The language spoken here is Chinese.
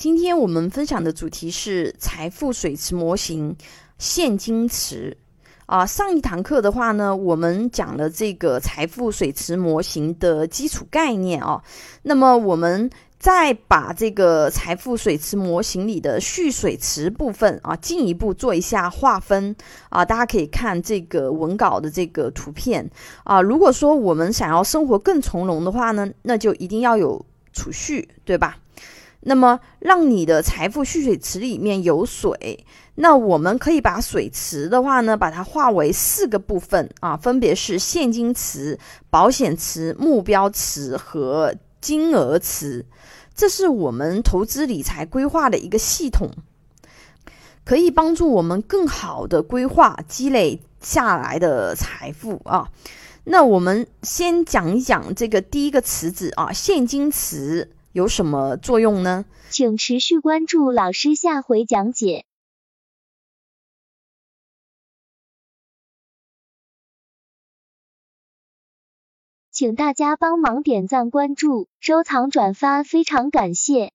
今天我们分享的主题是财富水池模型现金池啊。上一堂课的话呢，我们讲了这个财富水池模型的基础概念啊。那么我们再把这个财富水池模型里的蓄水池部分啊，进一步做一下划分啊。大家可以看这个文稿的这个图片啊。如果说我们想要生活更从容的话呢，那就一定要有储蓄，对吧？那么，让你的财富蓄水池里面有水，那我们可以把水池的话呢，把它划为四个部分啊，分别是现金池、保险池、目标池和金额池。这是我们投资理财规划的一个系统，可以帮助我们更好的规划积累下来的财富啊。那我们先讲一讲这个第一个池子啊，现金池。有什么作用呢？请持续关注老师下回讲解。请大家帮忙点赞、关注、收藏、转发，非常感谢。